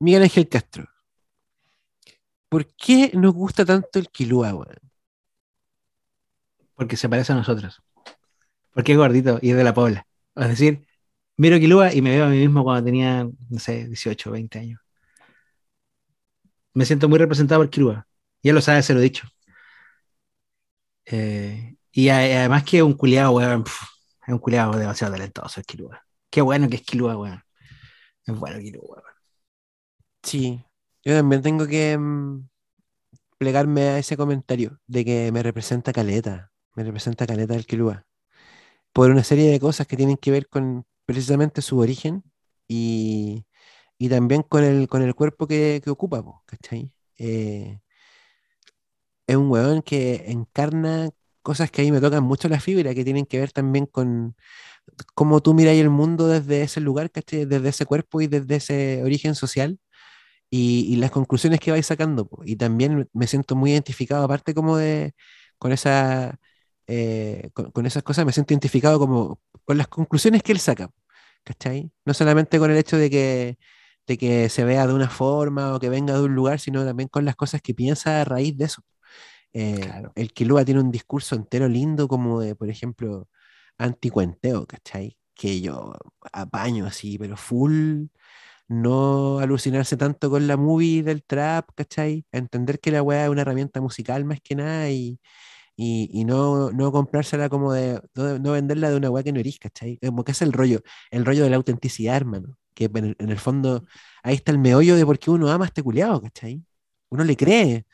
Miguel Ángel Castro. ¿Por qué nos gusta tanto el Kilua, weón? Porque se parece a nosotros. Porque es gordito y es de la Pobla. Es decir, miro Kilua y me veo a mí mismo cuando tenía, no sé, 18, 20 años. Me siento muy representado por Kilua. Ya lo sabes, se lo he dicho. Eh, y además que es un culiado, weón. es un culiado demasiado talentoso el Kilua. Qué bueno que es Kilua, weón. Es bueno Kilua, weón. Sí, yo también tengo que mm, plegarme a ese comentario de que me representa Caleta, me representa Caleta del Kilua, por una serie de cosas que tienen que ver con precisamente su origen y, también con el, con el cuerpo que, ocupa, ¿cachai? Eh, es un weón que encarna cosas que ahí me tocan mucho la fibra, que tienen que ver también con cómo tú miras el mundo desde ese lugar, ¿cachai? Desde ese cuerpo y desde ese origen social y, las conclusiones que vais sacando. Y también me siento muy identificado, aparte como de, con, esa, eh, con, esas cosas, me siento identificado como con las conclusiones que él saca, ¿cachai? No solamente con el hecho de que, de que se vea de una forma o que venga de un lugar, sino también con las cosas que piensa a raíz de eso. Eh, el Kilua tiene un discurso entero lindo como de, por ejemplo, anticuenteo, ¿cachai? Que yo apaño así, pero full no alucinarse tanto con la movie del trap, ¿cachai? Entender que la weá es una herramienta musical más que nada y, y, no, no, comprársela como de, no, venderla de una weá que no eres, ¿cachai? Como que es el rollo, el rollo de la autenticidad, hermano. Que en el, fondo ahí está el meollo de por qué uno ama este culiado, ¿cachai? Uno le cree.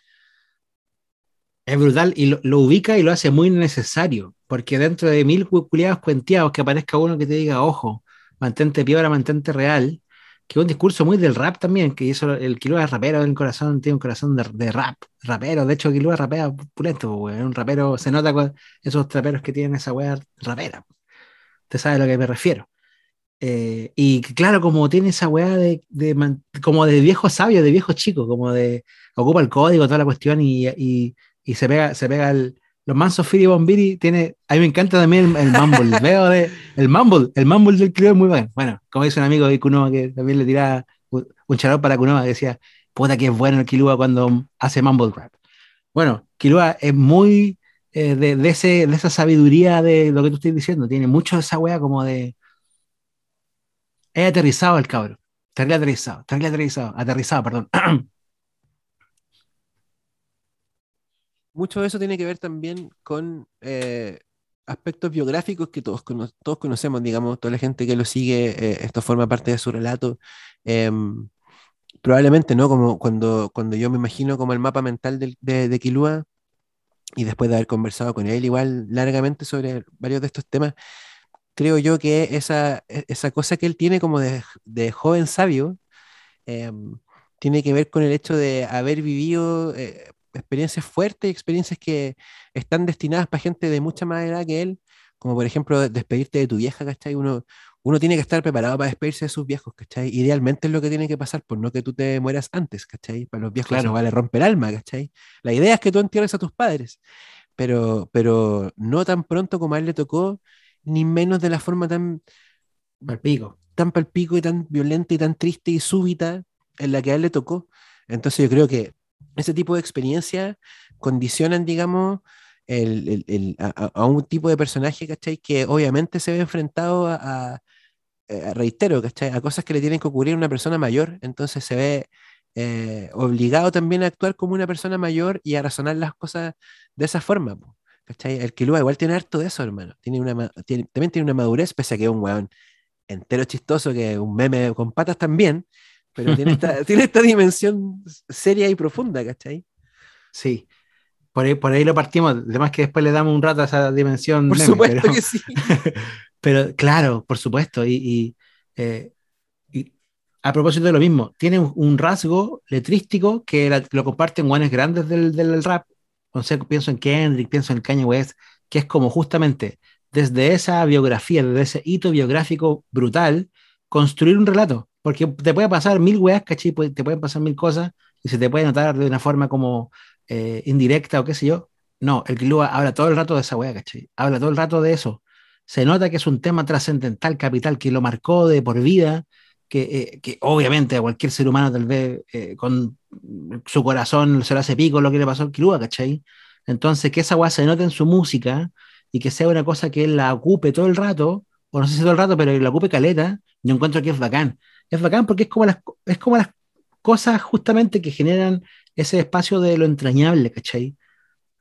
Es brutal y lo, ubica y lo hace muy necesario, porque dentro de mil culiados cuenteados que aparezca uno que te diga, ojo, mantente piedra, mantente real, que un discurso muy del rap también, que hizo el Kilua es rapero en corazón, tiene un corazón de, rap, rapero, de hecho Kilua rapea pulento, es un rapero, se nota con esos traperos que tienen esa weá rapera, usted sabe a lo que me refiero. Eh, y claro, como tiene esa weá de, como de viejo sabio, de viejo chico, como de ocupa el código, toda la cuestión y, y, se pega, se pega el, los mansos Firi Bombiri tiene, a mí me encanta también el, mumble, veo de, el mumble, el mumble del es muy bueno. Bueno, como dice un amigo de Kunoa que también le tiraba un charol para Kunoa que decía, puta que es bueno el Kilua cuando hace mumble rap. Bueno, Kilua es muy eh, de, ese, de esa sabiduría de lo que tú estás diciendo, tiene mucho de esa wea como de... Es aterrizado el cabro, terrible aterrizado, terrible aterrizado, aterrizado, perdón. mucho de eso tiene que ver también con eh, aspectos biográficos que todos, todos conocemos, digamos, toda la gente que lo sigue, eh, esto forma parte de su relato. Em, probablemente, ¿no? Como cuando, cuando yo me imagino como el mapa mental de, de, Kilua, y después de haber conversado con él igual largamente sobre varios de estos temas, creo yo que esa, e, esa cosa que él tiene como de, de joven sabio, em, tiene que ver con el hecho de haber vivido eh, experiencias fuertes, experiencias que están destinadas para gente de mucha más edad que él, como por ejemplo despedirte de tu vieja, ¿cachai? Uno, uno tiene que estar preparado para despedirse de sus viejos, ¿cachai? Idealmente es lo que tiene que pasar, por no que tú te mueras antes, ¿cachai? Para los viejos claro. vale romper alma, ¿cachai? La idea es que tú entierres a tus padres, pero, pero no tan pronto como a él le tocó, ni menos de la forma tan palpico. tan palpico y tan violenta y tan triste y súbita en la que a él le tocó. Entonces yo creo que ese tipo de experiencias condicionan, digamos, a, un tipo de personaje, ¿cachai? Que obviamente se ve enfrentado a, reitero, ¿cachai? A cosas que le tienen que ocurrir a una persona mayor, entonces se ve eh, obligado también a actuar como una persona mayor y a razonar las cosas de esa forma, ¿cachai? El Kilua igual tiene harto de eso, hermano. Tiene una, también tiene una madurez, pese a que es un weón entero chistoso, que es un meme con patas también, pero tiene esta, tiene esta dimensión seria y profunda, ¿cachai? Sí. Por ahí, por ahí lo partimos, además que después le damos un rato a esa dimensión. Por supuesto pero, que sí. pero claro, por supuesto. Y, eh, y, a propósito de lo mismo, tiene un rasgo letrístico que lo comparten guanes grandes del, del rap. Entonces, pienso en Kendrick, pienso en Kanye West, que es como justamente desde esa biografía, desde ese hito biográfico brutal, construir un relato. Porque te puede pasar mil weas, ¿cachai? Te pueden pasar mil cosas y se te puede notar de una forma como eh, indirecta o qué sé yo. No, el Kilua habla todo el rato de esa wea, ¿cachai? Habla todo el rato de eso. Se nota que es un tema trascendental, capital, que lo marcó de por vida, que, eh, que obviamente a cualquier ser humano tal vez eh, con su corazón se lo hace pico lo que le pasó al Kilua, ¿cachai? Entonces que esa weá se note en su música y que sea una cosa que él la ocupe todo el rato, o no sé si todo el rato, pero que la ocupe caleta, yo encuentro que es bacán. Es bacán porque es como las, es como las cosas justamente que generan ese espacio de lo entrañable, ¿cachai?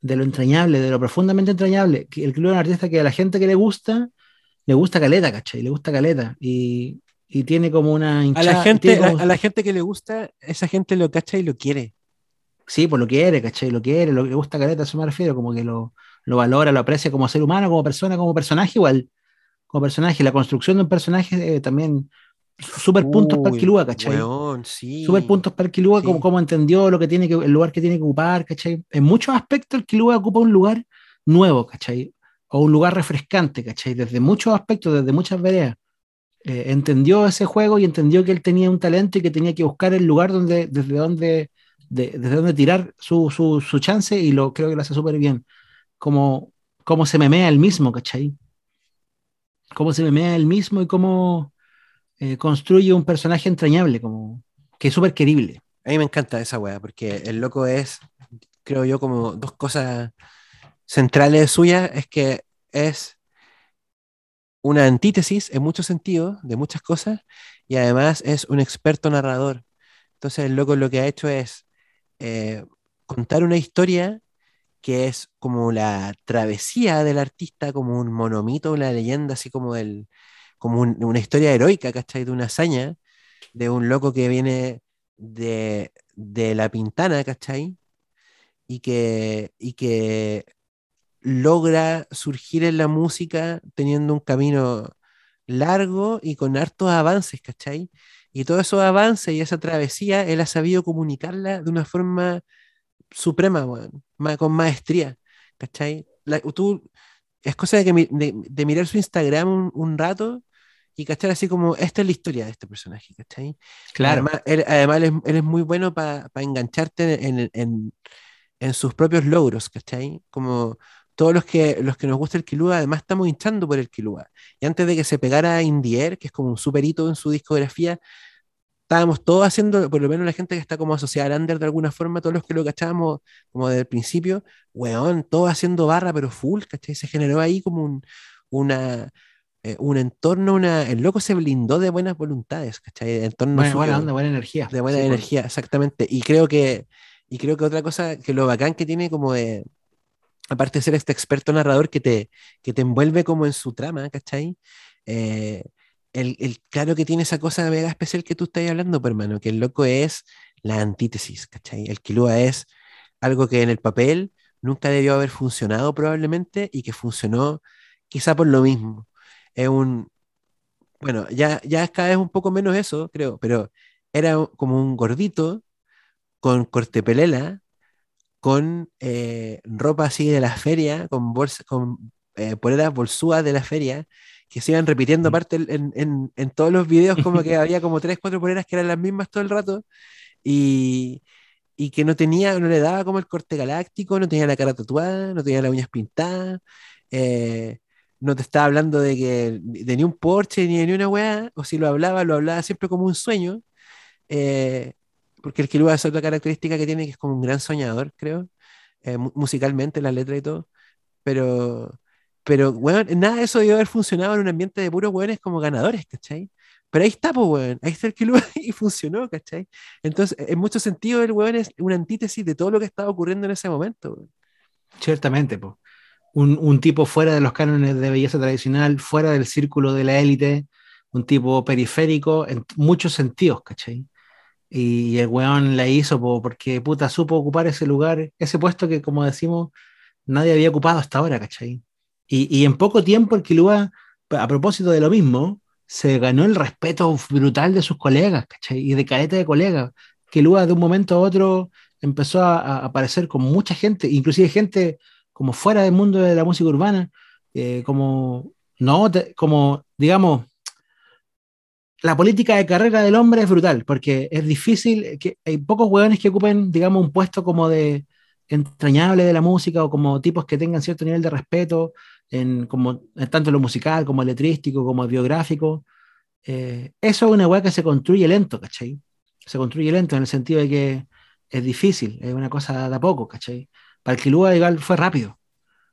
De lo entrañable, de lo profundamente entrañable. El club es un artista que a la gente que le gusta, le gusta caleta, ¿cachai? Le gusta caleta. Y, y tiene como una A la, gente, como... a, la gente que le gusta, esa gente lo cacha y lo quiere. Sí, pues lo quiere, ¿cachai? Lo quiere, lo que gusta caleta, a eso me refiero, como que lo, lo valora, lo aprecia como ser humano, como persona, como personaje igual. Como personaje, la construcción de un personaje eh, también super puntos para el Kilua, ¿cachai? sí. Super puntos para el Kilua, sí. como, como entendió lo que tiene que, el lugar que tiene que ocupar, ¿cachai? En muchos aspectos el Kilua ocupa un lugar nuevo, ¿cachai? O un lugar refrescante, ¿cachai? Desde muchos aspectos, desde muchas veredas. Eh, entendió ese juego y entendió que él tenía un talento y que tenía que buscar el lugar donde, desde donde, de, desde donde tirar su, su, su, chance y lo creo que lo hace súper bien. Como, cómo se memea el mismo, ¿cachai? Cómo se memea el mismo y cómo eh, construye un personaje entrañable, como que es súper querible. A mí me encanta esa weá, porque el loco es, creo yo, como dos cosas centrales suyas, es que es una antítesis en muchos sentidos, de muchas cosas, y además es un experto narrador. Entonces el loco lo que ha hecho es eh, contar una historia que es como la travesía del artista, como un monomito, una leyenda así como del, como un, una historia heroica, ¿cachai? De una hazaña, de un loco que viene de, de la pintana, ¿cachai? Y que, y que logra surgir en la música teniendo un camino largo y con hartos avances, ¿cachai? Y todos esos avances y esa travesía, él ha sabido comunicarla de una forma suprema, con maestría, ¿cachai? La, tú, es cosa de, que, de, mirar su Instagram un, rato y cachar así como, esta es la historia de este personaje, ¿cachai? Claro. Además, él, además él, es, él es, muy bueno para pa engancharte en, en, en, sus propios logros, ¿cachai? Como todos los que, los que nos gusta el Kilua, además estamos hinchando por el Kilua. Y antes de que se pegara Indier, que es como un super hito en su discografía, estábamos todos haciendo, por lo menos la gente que está como asociada al under de alguna forma, todos los que lo cachábamos como desde el principio, weón, todos haciendo barra, pero full, ¿cachai? Se generó ahí como un, una, eh, un entorno, una, el loco se blindó de buenas voluntades, ¿cachai? Entorno buena, buena onda, buena energía. De buena sí, energía, pues. exactamente. Y creo que, y creo que otra cosa, que lo bacán que tiene como de, aparte de ser este experto narrador que te, que te envuelve como en su trama, ¿cachai? Eh, el, el, claro que tiene esa cosa mega especial que tú estás hablando, pero hermano, que el loco es la antítesis, ¿cachai? El Kilua es algo que en el papel nunca debió haber funcionado probablemente y que funcionó quizá por lo mismo. Es un, bueno, ya, ya es cada vez un poco menos eso, creo, pero era como un gordito con corte pelela, con eh, ropa así de la feria, con, bolsa, con eh, poleras bolsúas de la feria, que se iban repitiendo aparte en, en, en, todos los videos, como que había como tres, cuatro poleras que eran las mismas todo el rato, y, y, que no tenía, no le daba como el corte galáctico, no tenía la cara tatuada, no tenía las uñas pintadas, eh, no te estaba hablando de que de ni un Porsche ni de ni una weá, o si lo hablaba, lo hablaba siempre como un sueño, eh, porque el Kilua es otra característica que tiene, que es como un gran soñador, creo, eh, musicalmente, la letra y todo, pero pero, weón, nada de eso debió haber funcionado en un ambiente de puros weones como ganadores, ¿cachai? Pero ahí está, pues, weón, ahí está el Kilua y funcionó, ¿cachai? Entonces, en muchos sentidos, el weón es una antítesis de todo lo que estaba ocurriendo en ese momento, weón. Ciertamente, pues. Un, un, tipo fuera de los cánones de belleza tradicional, fuera del círculo de la élite, un tipo periférico en muchos sentidos, ¿cachai? Y el weón la hizo po, porque puta supo ocupar ese lugar, ese puesto que, como decimos, nadie había ocupado hasta ahora, ¿cachai? Y, y, en poco tiempo el Kilua, a propósito de lo mismo, se ganó el respeto brutal de sus colegas, ¿cachai? Y de careta de colegas. Kilua de un momento a otro empezó a, a, aparecer con mucha gente, inclusive gente como fuera del mundo de la música urbana, eh, como, no, te, como, digamos, la política de carrera del hombre es brutal, porque es difícil, que hay pocos hueones que ocupen, digamos, un puesto como de entrañable de la música o como tipos que tengan cierto nivel de respeto en, como, en tanto en lo musical como letrístico, como biográfico. Eh, eso es una weá que se construye lento, ¿cachai? Se construye lento en el sentido de que es difícil, es una cosa de a poco, ¿cachai? Para el Kilua igual fue rápido.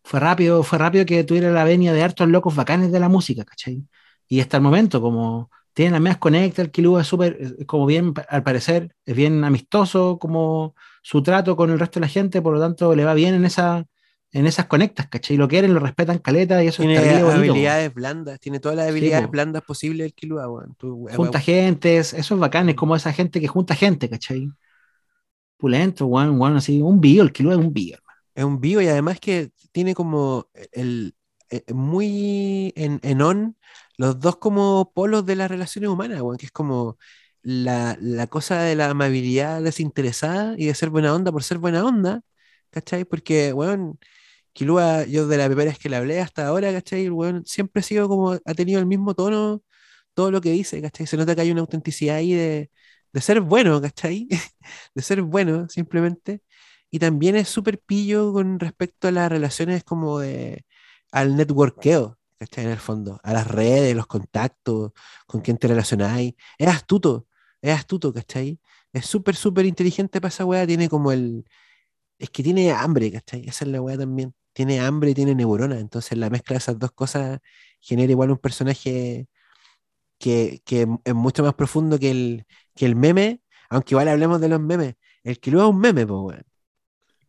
Fue rápido, fue rápido que tuviera la venia de hartos locos bacanes de la música, ¿cachai? Y hasta el momento, como tiene las medias conectas, el Kilua es súper, como bien, al parecer, es bien amistoso, como su trato con el resto de la gente, por lo tanto, le va bien en esa, en esas conectas, ¿cachai? Lo quieren, lo respetan caleta y eso tiene es terrible bonito, habilidades blandas, tiene todas las habilidades po. blandas posibles el Kilua, weón. Junta weón, gente, eso es bacán, es como esa gente que junta gente, ¿cachai? Pulento, weón, weón, así, un bio, el Kilua es un bio. Es un vivo y además que tiene como el, eh, muy en, en on los dos como polos de las relaciones humanas, weón, que es como la, la cosa de la amabilidad desinteresada y de ser buena onda por ser buena onda, ¿cachai? Porque, weón, Kilua, yo de la primera vez que le hablé hasta ahora, ¿cachai? El weón siempre ha sido como, ha tenido el mismo tono, todo lo que dice, ¿cachai? Se nota que hay una autenticidad ahí de, de ser bueno, ¿cachai? de ser bueno, simplemente. Y también es súper pillo con respecto a las relaciones como de, al networkeo, ¿cachai? En el fondo, a las redes, los contactos, con quién te relacionáis. Es astuto, es astuto, ¿cachai? Es súper, súper inteligente para esa weá, tiene como el... Es que tiene hambre, ¿cachai? Esa es la weá también. Tiene hambre y tiene neurona, entonces la mezcla de esas dos cosas genera igual un personaje que, que es mucho más profundo que el, que el meme, aunque igual hablemos de los memes. El luego es un meme, pues, weón.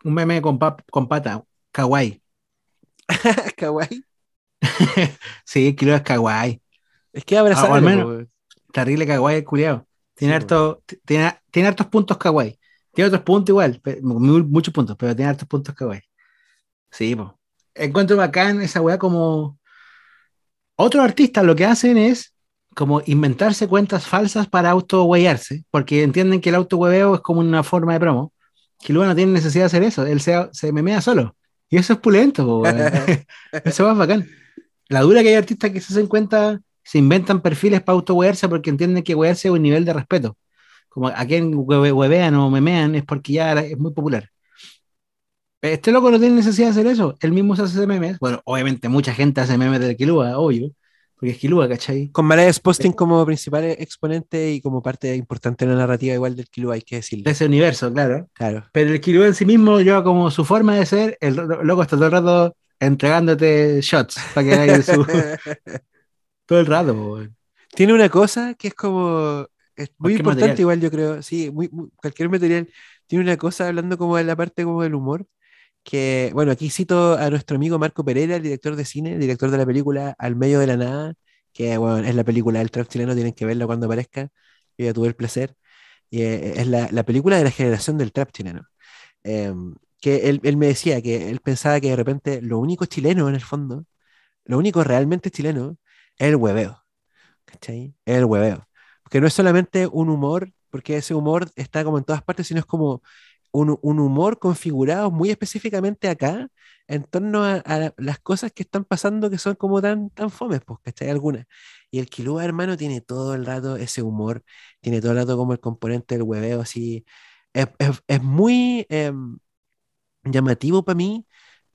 Un meme con, pap- con pata, kawaii. Kawaii. sí, el Kilua es kawaii. Es que abrazable, Ah, al menos- po. Terrible kawaii el culiao. Tiene, Sí, harto, tiene, tiene hartos puntos kawaii. Tiene otros puntos igual, muchos puntos, pero tiene hartos puntos kawaii. Sí, pues. Encuentro bacán esa weá como. Otros artistas lo que hacen es como inventarse cuentas falsas para auto porque entienden que el auto es como una forma de promo. Que luego no tiene necesidad de hacer eso, él se, se memea solo. Y eso es pulento, po. Eso es bacán. La dura que hay artistas que se hacen cuenta, se inventan perfiles para auto porque entienden que wearse es un nivel de respeto. Como a quien hue- huevean o memean es porque ya es muy popular. Este loco no tiene necesidad de hacer eso. Él mismo se hace memes. Bueno, obviamente mucha gente hace memes de Kilua, obvio. Porque es Kilua, ¿cachai? Con Mariah Posting como principal exponente y como parte importante de la narrativa igual del Kilo, hay que De decirlo. ese universo, claro. Claro. Pero el Kilua en sí mismo lleva como su forma de ser. El loco está todo el rato entregándote shots para que hagas su. todo el rato. Tiene una cosa que es como... Es muy importante material. igual, yo creo. Sí, muy, muy- cualquier material tiene una cosa hablando como de la parte como del humor. Que, bueno, aquí cito a nuestro amigo Marco Pereira, el director de cine, el director de la película Al medio de la nada, que, bueno, es la película del trap chileno, tienen que verla cuando aparezca. Yo ya tuve el placer. Y eh, es la, la película de la generación del trap chileno. Em, que él, él me decía que él pensaba que de repente lo único chileno en el fondo, lo único realmente chileno es el hueveo. ¿Cachai? Es el hueveo. Porque no es solamente un humor, porque ese humor está como en todas partes, sino es como un, un humor configurado muy específicamente acá en torno a, las cosas que están pasando que son como tan, tan fomes, pues, ¿cachai? Algunas. Y el Kilua, hermano, tiene todo el rato ese humor, tiene todo el rato como el componente del hueveo, así. Es, es- es muy em, llamativo para mí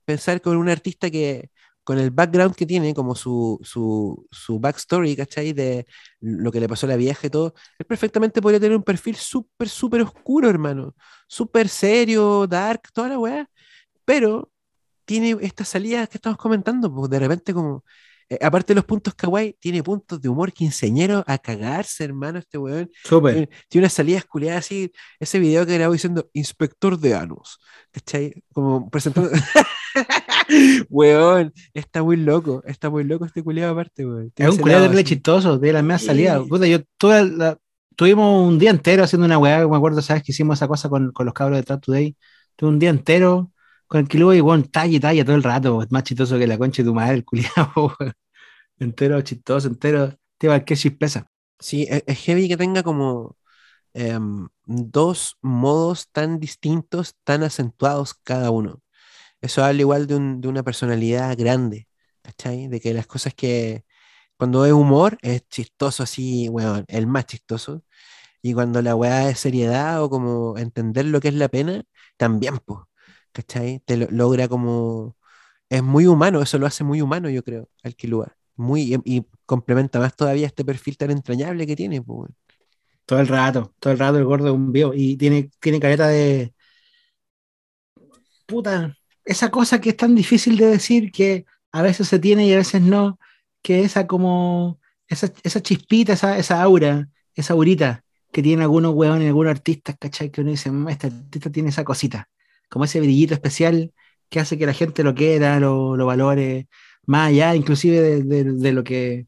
pensar con un artista que, con el background que tiene, como su, su, su backstory, ¿cachai? De lo que le pasó a la vieja y todo, él perfectamente podría tener un perfil súper, súper oscuro, hermano. Súper serio, dark, toda la weá. Pero tiene estas salidas que estamos comentando, pues de repente como... eh, aparte de los puntos kawaii, tiene puntos de humor quinceañero a cagarse, hermano, este weón. Súper. Tiene, tiene unas salidas culiadas así, ese video que grabó diciendo inspector de Anos, ¿cachai? Como presentando. weón, está muy loco, está muy loco este culiado aparte, weón. Es un culiado así. chistoso, de las medias Sí. salidas. Puta, yo tuve la- tuvimos un día entero haciendo una weá, me acuerdo, ¿sabes? Que hicimos esa cosa con, con los cabros de Trap Today. Tuve un día entero con el Kilua y bueno, talla y talla todo el rato. Es más chistoso que la concha de tu madre, el culiado, weón. Entero chistoso, entero. Te qué chispeza. Sí, es, heavy que tenga como em, dos modos tan distintos, tan acentuados cada uno. Eso habla igual de, un- de una personalidad grande, ¿cachai? De que las cosas que cuando es humor es chistoso así, weón, el más chistoso. Y cuando la weá es seriedad o como entender lo que es la pena, también, pues, ¿cachai? Te lo- logra como... Es muy humano, eso lo hace muy humano, yo creo, al Kilua. Muy, y, complementa más todavía este perfil tan entrañable que tiene, pues. Todo el rato, todo el rato el gordo es un viejo. Y tiene, tiene careta de. Puta, esa cosa que es tan difícil de decir que a veces se tiene y a veces no. Que esa como. Esa, esa chispita, esa, esa aura, esa aurita que tienen algunos huevones, algunos artistas, ¿cachai? Que uno dice, "Mm, este artista tiene esa cosita. Como ese brillito especial que hace que la gente lo quiera, lo, lo valore, más allá inclusive de, lo que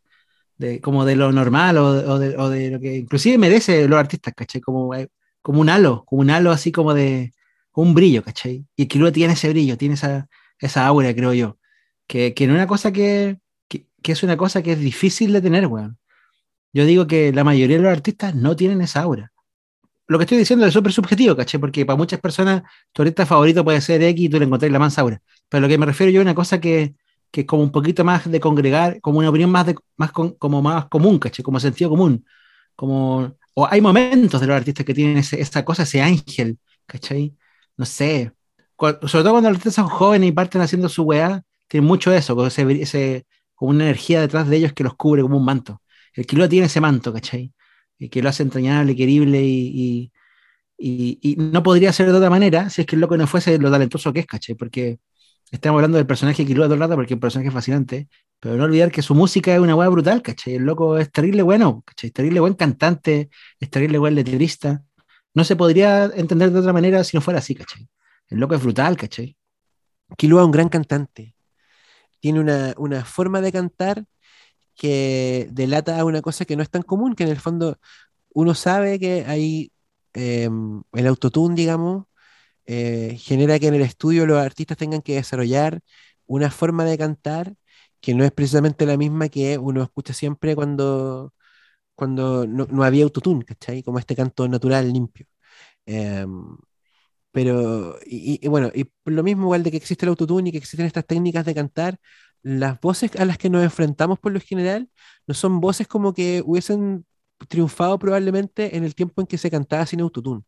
de, como de lo normal o, o de, o de lo que inclusive merece los artistas, ¿cachai? Como, eh, como un halo, como un halo así como de un brillo, ¿cachai? Y Killua tiene ese brillo, tiene esa, esa aura, creo yo, que, que una cosa que, que, que es una cosa que es difícil de tener, weón. Yo digo que la mayoría de los artistas no tienen esa aura. Lo que estoy diciendo es súper subjetivo, ¿cachai? Porque para muchas personas tu artista favorito puede ser X y tú le encontrás la mansa aura. Pero lo que me refiero yo es una cosa que, que es como un poquito más de congregar, como una opinión más, de, más con- como más común, ¿cachai? Como sentido común. Como, o hay momentos de los artistas que tienen ese- esa cosa, ese ángel, ¿cachai? No sé. Sobre todo cuando los artistas son jóvenes y parten haciendo su weá, tienen mucho eso, como, ese, ese- como una energía detrás de ellos que los cubre como un manto. El Killua tiene ese manto, ¿cachai? Y que lo hace entrañable, querible y, y, y- no podría ser de otra manera si es que el loco no fuese lo talentoso que es, ¿cachai? Porque estamos hablando del personaje Killua todo el rato porque es un personaje fascinante, pero no olvidar que su música es una weá brutal, ¿cachai? El loco es terrible bueno, ¿cachai? Terrible buen cantante, es terrible buen letrista. No se podría entender de otra manera si no fuera así, ¿cachai? El loco es brutal, ¿cachai? Killua es un gran cantante. Tiene una, una forma de cantar que delata una cosa que no es tan común, que en el fondo uno sabe que hay em, el autotune, digamos, eh, genera que en el estudio los artistas tengan que desarrollar una forma de cantar que no es precisamente la misma que uno escucha siempre cuando, cuando no, no había autotune, ¿cachai? Como este canto natural, limpio. Em, pero, y, bueno, y lo mismo igual de que existe el autotune y que existen estas técnicas de cantar, las voces a las que nos enfrentamos por lo general no son voces como que hubiesen triunfado probablemente en el tiempo en que se cantaba sin autotune.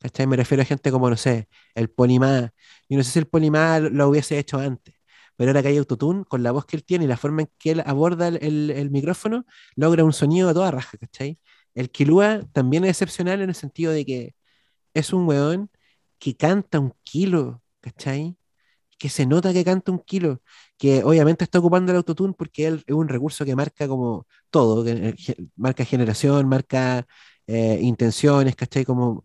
¿Cachai? Me refiero a gente como, no sé, el Polimá. Yo no sé si el Polimá lo, lo hubiese hecho antes, pero ahora que hay autotune, con la voz que él tiene y la forma en que él aborda el, micrófono, logra un sonido a toda raja, ¿cachai? El Kilua también es excepcional en el sentido de que es un weón que canta un kilo, ¿cachai? Que se nota que canta un kilo, que obviamente está ocupando el autotune porque él es un recurso que marca como todo, eh, marca generación, marca eh, intenciones, ¿cachai? Como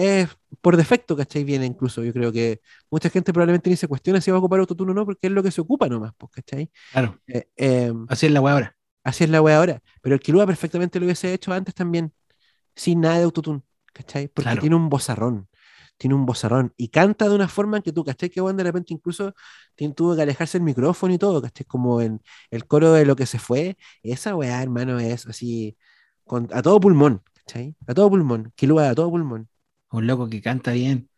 es por defecto, ¿cachai? Viene incluso, yo creo que mucha gente probablemente ni se cuestiona si va a ocupar autotune o no, porque es lo que se ocupa nomás, pues, ¿cachai? Claro, Eh, em, así es la weá ahora. así es la wea ahora, pero el Kilua perfectamente lo hubiese hecho antes también, sin nada de autotune, ¿cachai? Porque Claro. tiene un bozarrón, tiene un bozarrón y canta de una forma en que tú, ¿cachai? Que bueno, de repente incluso tuvo que alejarse el micrófono y todo, ¿cachai? Como en el coro de lo que se fue, esa weá, hermano, es así, con, a todo pulmón, ¿cachai? A todo pulmón, Kilua a todo pulmón. Un loco que canta bien,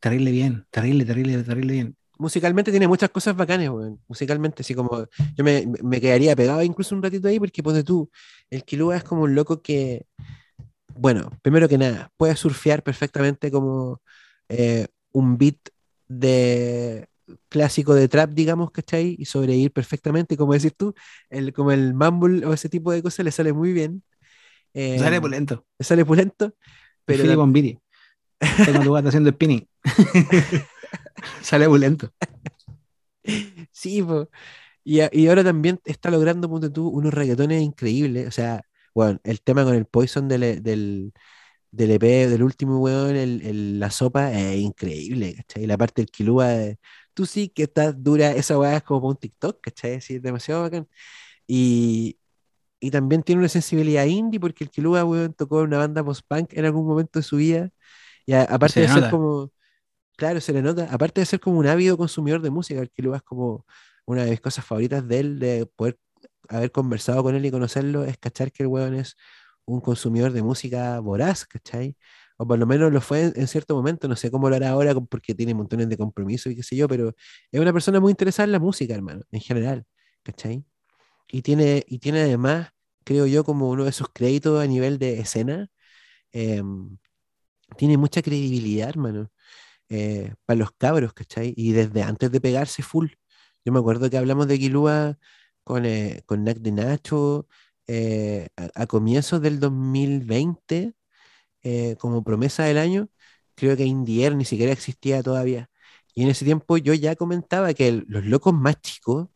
terrible bien, terrible, terrible, terrible bien. musicalmente tiene muchas cosas bacanas, weón. Musicalmente, así como yo me, me quedaría pegado incluso un ratito ahí, porque ponte tú, el Kilua es como un loco que, bueno, primero que nada, puede surfear perfectamente como eh, un beat de clásico de trap, digamos, ¿cachai? Y sobrevivir perfectamente, como decir tú, el, como el mumble o ese tipo de cosas le sale muy bien. Eh, Sale pulento. le sale pulento, Pero Philip Bombiri. Tengo tu gata haciendo spinning. Sale pulento. Sí, po. Y, a- y ahora también está logrando, ponte tú, unos reggaetones increíbles. O sea, bueno, el tema con el Poison del, e- del, del EP, del último weón, el, el- la sopa, es increíble, ¿cachai? La parte del Kilua, de, tú sí que estás dura, esa weá es como un TikTok, ¿cachai? Sí, es demasiado bacán. Y, y también tiene una sensibilidad indie, porque el Kilua, weón, tocó en una banda post-punk en algún momento de su vida. Y a- aparte se de ser nota. como, claro, se le nota, aparte de ser como un ávido consumidor de música, el Kilua es como una de mis cosas favoritas de él, de poder haber conversado con él y conocerlo, es cachar que el weón es un consumidor de música voraz, ¿cachai? O por lo menos lo fue en, en cierto momento, no sé cómo lo hará ahora porque tiene montones de compromisos y qué sé yo, pero es una persona muy interesada en la música, hermano, en general, ¿cachai? Y tiene, y tiene además, creo yo, como uno de sus créditos a nivel de escena, em, tiene mucha credibilidad, hermano, eh, para los cabros, ¿cachai? Y desde antes de pegarse full. Yo me acuerdo que hablamos de Kilua con, eh, con Nac de Nacho eh, a, a comienzos del 2020 eh, como promesa del año, creo que Indier ni siquiera existía todavía. Y en ese tiempo yo ya comentaba que los locos más chicos,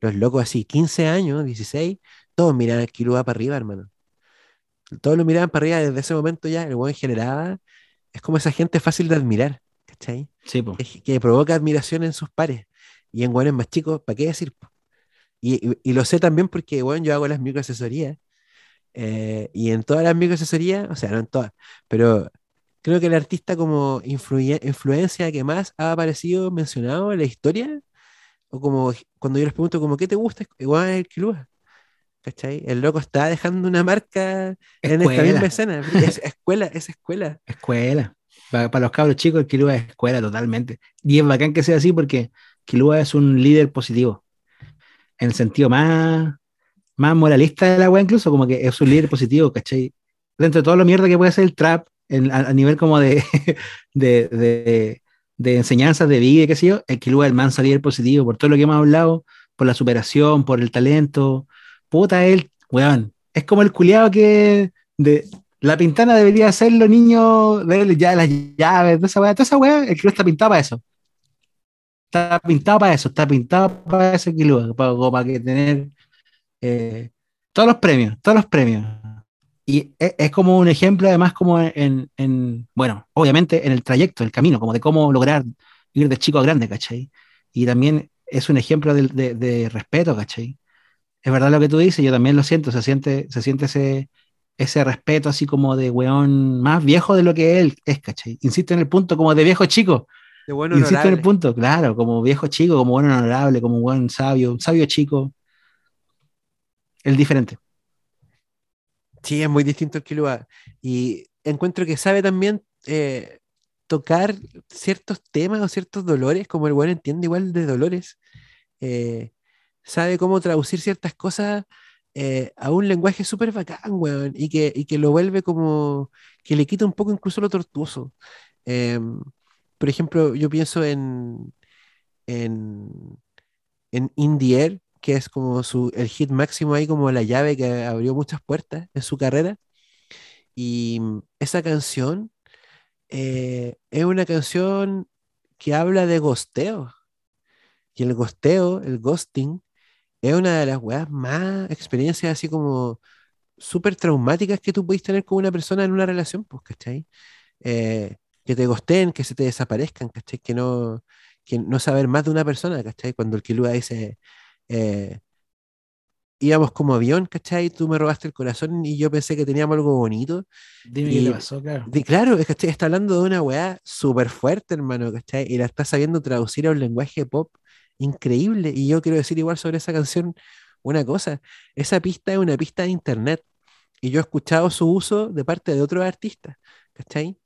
los locos así, 15 años, 16, todos miraban al Kilua para arriba, hermano. Todos lo miraban para arriba desde ese momento ya, el buen generaba, es como esa gente fácil de admirar, ¿cachai? Sí, po. Que, que provoca admiración en sus pares. Y en buenos más chicos, ¿para qué decir? po? Y, y- y lo sé también porque, bueno, yo hago las microasesorías. eh, y en todas las microasesorías, o sea, no en todas, pero creo que el artista como influye- influencia que más ha aparecido mencionado en la historia, o como cuando yo les pregunto como, ¿qué te gusta? Igual el Kilua, ¿cachai? El loco está dejando una marca en esta misma escena. Es escuela, es escuela. escuela. Para, los cabros chicos, el Kilua es escuela totalmente. Y es bacán que sea así porque Kilua es un líder positivo. En el sentido más, más moralista de la wea, incluso, como que es un líder positivo, ¿cachai? Dentro de todo lo mierda que puede ser el trap, en- a, a nivel como de, de, de, de enseñanzas de vida, qué sé yo, el Kilua es el manso líder positivo, por todo lo que hemos hablado, por la superación, por el talento. Puta, él, weón, es como el culiado que de, la pintana debería ser los niños de ya las llaves, de esa weá, toda esa weá, el Kilua está pintado para eso. Está pintado para eso, está pintado para ese como para que tener eh, todos los premios, todos los premios. Y es, es como un ejemplo, además, como en, en, bueno, obviamente en el trayecto, el camino, como de cómo lograr ir de chico a grande, ¿cachai? Y también es un ejemplo de, de- de respeto, ¿cachai? Es verdad lo que tú dices, yo también lo siento, se siente, se siente ese, ese respeto así como de weón más viejo de lo que él es, ¿cachai? Insisto en el punto como de viejo chico, De bueno insisto en el honorable. punto, claro, como viejo chico, como buen honorable, como buen sabio, sabio chico, el diferente. Sí, es muy distinto el Kilua. Y encuentro que sabe también eh, tocar ciertos temas o ciertos dolores, como el bueno entiende igual de dolores. eh, sabe cómo traducir ciertas cosas eh, a un lenguaje súper bacán, weón, y que, y que lo vuelve como, que le quita un poco incluso lo tortuoso. Em, por ejemplo, yo pienso en, en, en In Air, que es como su, el hit máximo ahí, como la llave que abrió muchas puertas en su carrera. Y mm, esa canción eh, es una canción que habla de gosteo. Y el gosteo, el ghosting, es una de las weas más experiencias así como súper traumáticas que tú puedes tener con una persona en una relación, pues, ¿cachai? Eh, que te gosteen, que se te desaparezcan, ¿cachai? Que no, que no saber más de una persona, ¿cachai? Cuando el Kilua dice, eh, íbamos como avión, ¿cachai? Tú me robaste el corazón y yo pensé que teníamos algo bonito. Dime Y- qué te pasó, claro. De, claro, es que está hablando de una weá súper fuerte, hermano, ¿cachai? Y la está sabiendo traducir a un lenguaje pop increíble. Y yo quiero decir igual sobre esa canción una cosa. Esa pista es una pista de internet. Y yo he escuchado su uso de parte de otros artistas, ¿cachai?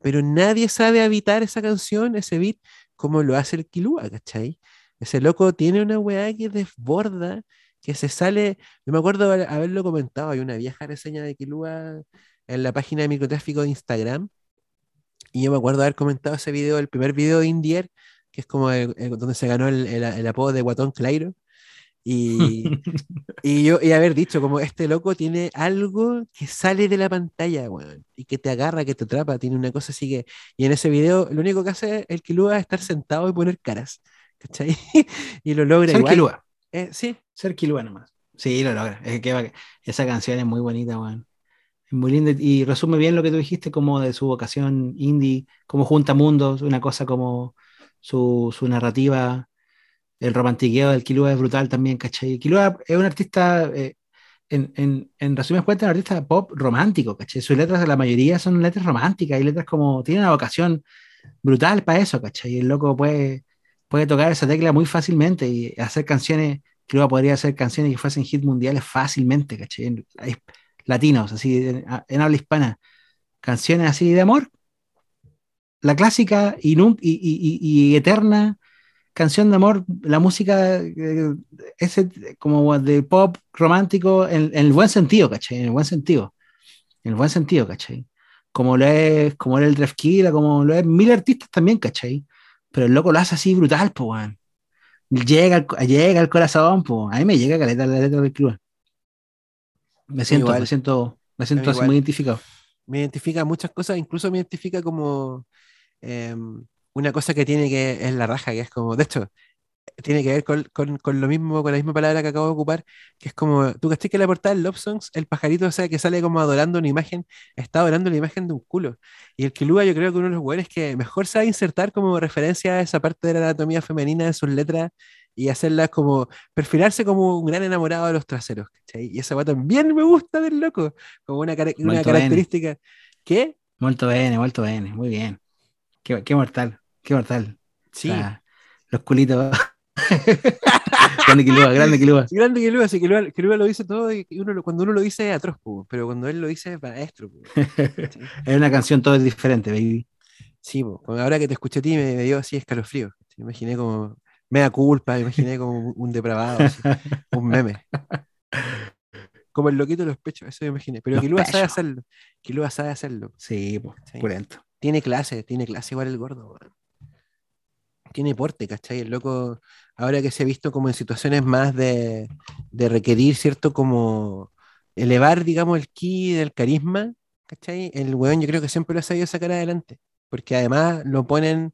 Pero nadie sabe habitar esa canción, ese beat, como lo hace el Kilua, ¿cachai? Ese loco tiene una weá que desborda, que se sale. Yo me acuerdo haber- haberlo comentado, hay una vieja reseña de Kilua en la página de microtráfico de Instagram. Y yo me acuerdo haber comentado ese video, el primer video de Indier, que es como el- el- donde se ganó el, el- el apodo de Guatón Clairo. Y, y yo y haber dicho, como este loco tiene algo que sale de la pantalla, weón, y que te agarra, que te atrapa, tiene una cosa así que. Y en ese video, lo único que hace el Kilua es estar sentado y poner caras, ¿cachai? y lo logra Ser igual. Kilua, Eh, sí, ser Kilua nomás. Sí, lo logra. Es que va- esa canción es muy bonita, weón. Es muy linda y resume bien lo que tú dijiste, como de su vocación indie, como junta mundos, una cosa como su, su narrativa, el romantiqueo del Kilua es brutal también, ¿cachai? Kilua es un artista, eh, en, en, en resumen cuentas, un artista pop romántico, ¿cachai? Sus letras, la mayoría son letras románticas y letras como, tiene una vocación brutal para eso, ¿cachai? El loco puede, puede tocar esa tecla muy fácilmente y hacer canciones, Kilua podría hacer canciones que fuesen hit mundiales fácilmente, hay latinos, así, en, en habla hispana, canciones así de amor, la clásica y, y- y- y eterna canción de amor, la música eh, ese como de pop romántico en, en el buen sentido, ¿cachai? En el buen sentido. En el buen sentido, ¿cachai? Como lo es, como era el Drefkila, como lo es mil artistas también, ¿cachai? Pero el loco lo hace así brutal, pues, weón. Llega, al- llega al corazón, po. A mí me llega caleta la letra del club. Me siento, igual. me siento, me siento así igual. muy identificado. me identifica muchas cosas, incluso me identifica como em, una cosa que tiene que, es la raja, que es como, de hecho, tiene que ver con, con- con lo mismo, con la misma palabra que acabo de ocupar, que es como, tú caché que la portada del Love Songs, el pajarito, o sea, que sale como adorando una imagen, está adorando la imagen de un culo. Y el Kilua yo creo que uno de los buenos que mejor sabe insertar como referencia a esa parte de la anatomía femenina en sus letras y hacerlas como, perfilarse como un gran enamorado de los traseros, ¿cachai? Y esa weá también me gusta del loco, como una, característica que, Molto bene, molto bene, muy bien. Qué, qué mortal, qué mortal. sí, O sea, los culitos. grande Kilua, grande Kilua. Grande que Lua, sí, lo dice todo y uno lo- cuando uno lo dice es atroz, po, pero cuando él lo dice es maestro. Sí, Es una canción todo es diferente, baby. Sí, po, ahora que te escuché a ti me, me dio así escalofrío. Me imaginé como, me da culpa, me imaginé como un, depravado, así, un meme. Como el loquito de los pechos, eso me imaginé. Pero Los que Lua sabe pechos. hacerlo, que Lua sabe hacerlo. Sí, pues, Sí. Tiene clase, tiene clase igual el gordo. Tiene porte, ¿cachai? El loco, ahora que se ha visto como en situaciones más de, de requerir, ¿cierto? Como elevar, digamos, el ki del carisma, ¿cachai? El weón yo creo que siempre lo ha sabido sacar adelante, porque además lo ponen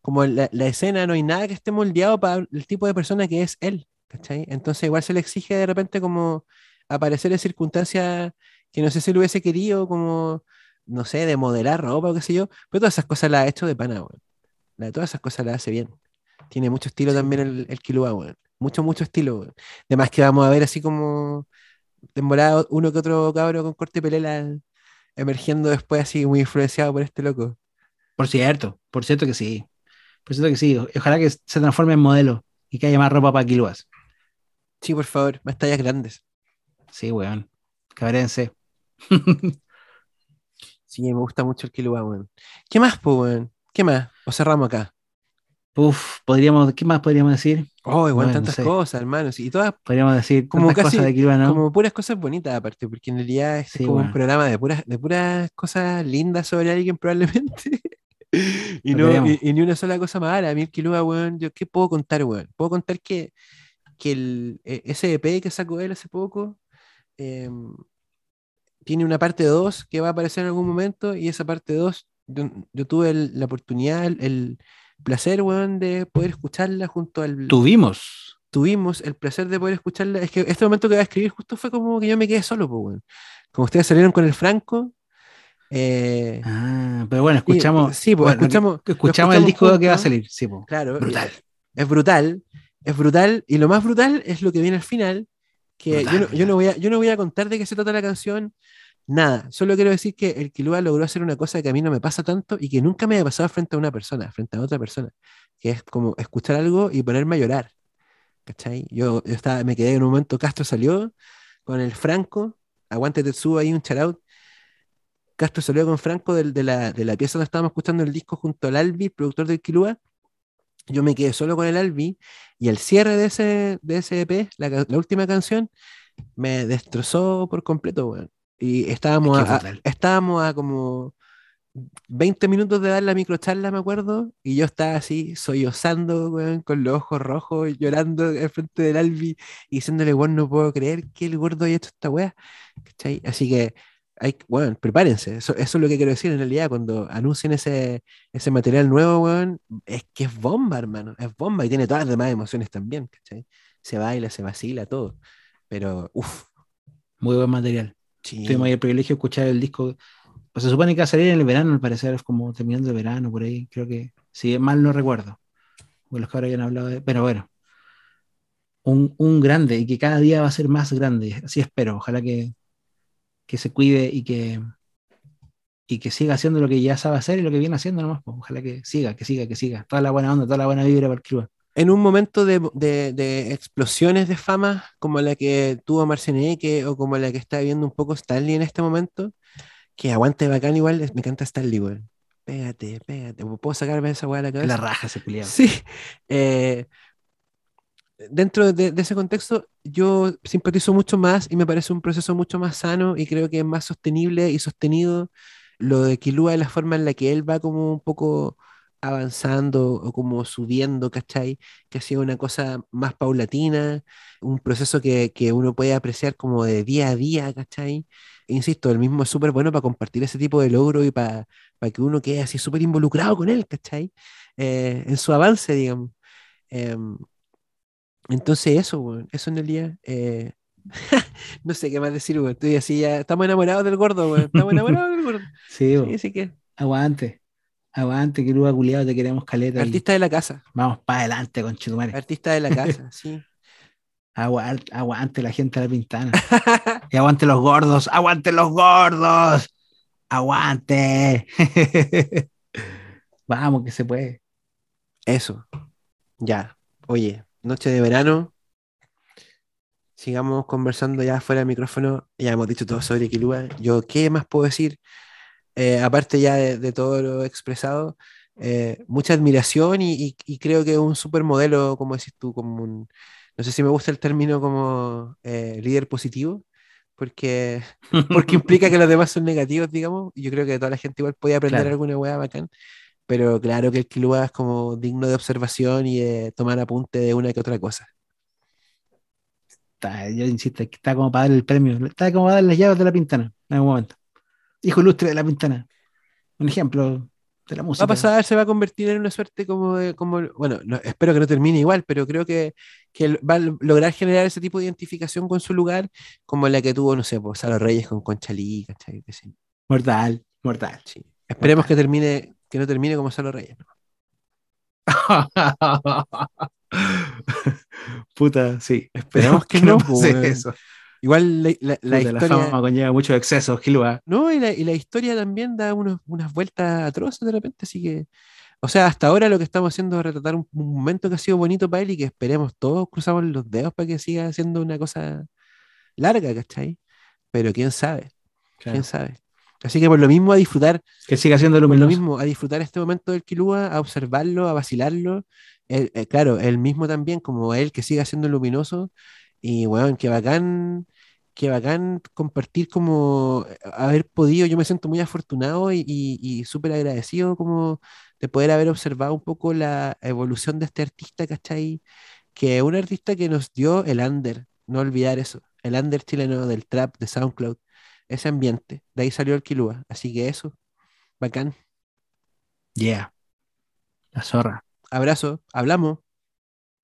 como la, la escena, no hay nada que esté moldeado para el tipo de persona que es él, ¿cachai? Entonces igual se le exige de repente como aparecer en circunstancias que no sé si lo hubiese querido, como, no sé, de modelar ropa o qué sé yo, pero todas esas cosas las ha hecho de pana. La- todas esas cosas las hace bien. Tiene mucho estilo Sí. también el, el Killua, weón. Mucho, mucho estilo, weón. Además que vamos a ver así como temporada uno que otro cabro con corte pelela emergiendo después así muy influenciado por este loco. Por cierto, por cierto que sí. Por cierto que sí. Ojalá que se transforme en modelo y que haya más ropa para Kiluas. Sí, por favor, más tallas grandes. Sí, weón. Cabrense. Sí, me gusta mucho el Killua, weón. ¿Qué más, pues, weón? ¿Qué más? O cerramos acá. Uf, podríamos, ¿qué más podríamos decir? Oh, igual no tantas sé. cosas, hermanos. Y todas Podríamos decir Como casi- cosas de ¿no? como puras cosas bonitas aparte, porque en realidad Sí, es como un programa de puras, de puras cosas lindas sobre alguien probablemente. y, Lo no, queremos. y, y ni una sola cosa mala. A mí el Kilua, weón, yo qué puedo contar, weón. Puedo contar que, que el, eh, ese EP que sacó él hace poco em, tiene una parte 2 que va a aparecer en algún momento y esa parte 2 yo, yo tuve el- la oportunidad, el, el placer, weón, de poder escucharla junto al, Tuvimos. tuvimos el placer de poder escucharla. Es que este momento que voy a escribir justo fue como que yo me quedé solo, pues, weón. Como ustedes salieron con el Franco. eh, Ah, pero bueno, sí, escuchamos. sí, pues, bueno, escuchamos, lo escuchamos el disco juntos, que va a salir. Sí, po. Claro. Brutal. eh, Es brutal. Es brutal. Y lo más brutal es lo que viene al final. Que Brutal, yo, no, yo, brutal. no voy a, yo no voy a contar de qué se trata la canción. Nada. Solo quiero decir que el Kilua logró hacer una cosa que a mí no me pasa tanto y que nunca me ha pasado frente a una persona, frente a otra persona. Que es como escuchar algo y ponerme a llorar. ¿Cachai? Yo, estaba, me quedé en un momento, Castro salió con el Franco, aguante Tetsuo ahí, un shoutout. Castro salió con Franco del- de, la, de la pieza donde estábamos escuchando el disco junto al Albi, productor del Kilua. Yo me quedé solo con el Albi y el cierre de ese, de ese EP, la, la última canción, me destrozó por completo, weón. Y estábamos, Es que a, estábamos a como 20 minutos de dar la microcharla, me acuerdo, y yo estaba así, sollozando, weón, con los ojos rojos, llorando en frente del Albi y diciéndole, weón, no puedo creer que el gordo haya hecho esta weá. ¿Cachai? Así que, hay, weón, prepárense. Eso, eso es lo que quiero decir en realidad cuando anuncien ese, ese material nuevo, weón, es que es bomba, hermano, es bomba y tiene todas las demás emociones también, ¿cachai? Se baila, se vacila, todo. Pero, uff, Muy buen material. Sí. Tuvimos el privilegio de escuchar el disco. Pues se supone que va a salir en el verano, al parecer, como terminando el verano, por ahí. Creo que, si mal no recuerdo. Porque los cabros habían hablado de. Pero bueno. Un, un grande y que cada día va a ser más grande. Así espero. Ojalá que, que se cuide y que, y que siga haciendo lo que ya sabe hacer y lo que viene haciendo nomás. pues. Ojalá que siga, que siga, que siga. Toda la buena onda, toda la buena vibra para el Kiruba. En un momento de, de- de explosiones de fama como la que tuvo Marcianeque o como la que está viviendo un poco Stanley en este momento, que aguante bacán igual, me encanta Stanley, weón. Pégate, pégate. ¿Puedo sacarme esa weá de la Que la cabeza? raja ese culiado. Sí. Eh, dentro de, de ese contexto, yo simpatizo mucho más y me parece un proceso mucho más sano y creo que es más sostenible y sostenido lo de Kilua la forma en la que él va como un poco avanzando o como subiendo, ¿cachai? Que ha sido una cosa más paulatina, un proceso que, que uno puede apreciar como de día a día, ¿cachai? E insisto, el mismo es súper bueno para compartir ese tipo de logro y para, para que uno quede así súper involucrado con él, ¿cachai? Eh, en su avance, digamos. Em, entonces eso, weón, eso en el día. eh, no sé qué más decir, weón. Estoy así ya. Estamos enamorados del gordo, weón. Estamos enamorados del gordo. Sí, bo. Sí, así que. aguante. Aguante, que luego culiado te queremos caleta. y Artista de la casa. Vamos para adelante, conchetumare. Artista de la casa, sí. Aguante, aguante la gente de la pintana. y aguante los gordos. Aguante los gordos. Aguante. Vamos, que se puede. Eso. Ya. Oye, noche de verano. Sigamos conversando ya fuera del micrófono. Ya hemos dicho todo sobre Kilua. Yo, ¿qué más puedo decir? Eh, aparte ya de, de todo lo expresado, eh, mucha admiración y, y- y creo que es un súper modelo, como decís tú, como un, no sé si me gusta el término como eh, líder positivo, porque, porque implica que los demás son negativos, digamos, y yo creo que toda la gente igual puede aprender Claro. alguna hueá bacán, pero claro que el Kilua es como digno de observación y de tomar apunte de una que otra cosa. Está- yo insisto, está como para dar el premio. Está como para dar las llaves de la pintana en algún momento. Hijo ilustre de la pintana. Un ejemplo de la Va música. a pasar, se va a convertir en una suerte como de, como, bueno, no- espero que no termine igual, pero creo que, que va a lo- lograr generar ese tipo de identificación con su lugar, como la que tuvo, no sé, pues Salo Reyes con Conchalí, ¿cachai? Que sí, Mortal, mortal. sí. Esperemos que termine, que no termine como Salo Reyes. ¿no? Puta, sí. Esperemos que no, pase eso. Igual la, la- la la historia, fama conlleva muchos excesos, Gilua. no, y la, y la historia también da unos, unas vueltas atroces de repente, así que, o sea, hasta ahora lo que estamos haciendo es retratar un, un momento que ha sido bonito para él y que esperemos todos cruzamos los dedos para que siga siendo una cosa larga, ¿cachai? Pero quién sabe, quién sabe. Así que por lo mismo a disfrutar, Que siga siendo por lo luminoso. mismo a disfrutar este momento del Kilua, a observarlo, a vacilarlo. Él, eh, claro, él mismo también, como él, que siga siendo luminoso. Y bueno, qué bacán, qué bacán compartir como eh, haber podido, yo me siento muy afortunado y, y, y súper agradecido como de poder haber observado un poco la evolución de este artista, ¿cachai? Que es un artista que nos dio el under, no olvidar eso, el under chileno del trap, de SoundCloud, ese ambiente, de ahí salió el Kilua, así que eso, bacán. Yeah. La zorra. Abrazo, hablamos.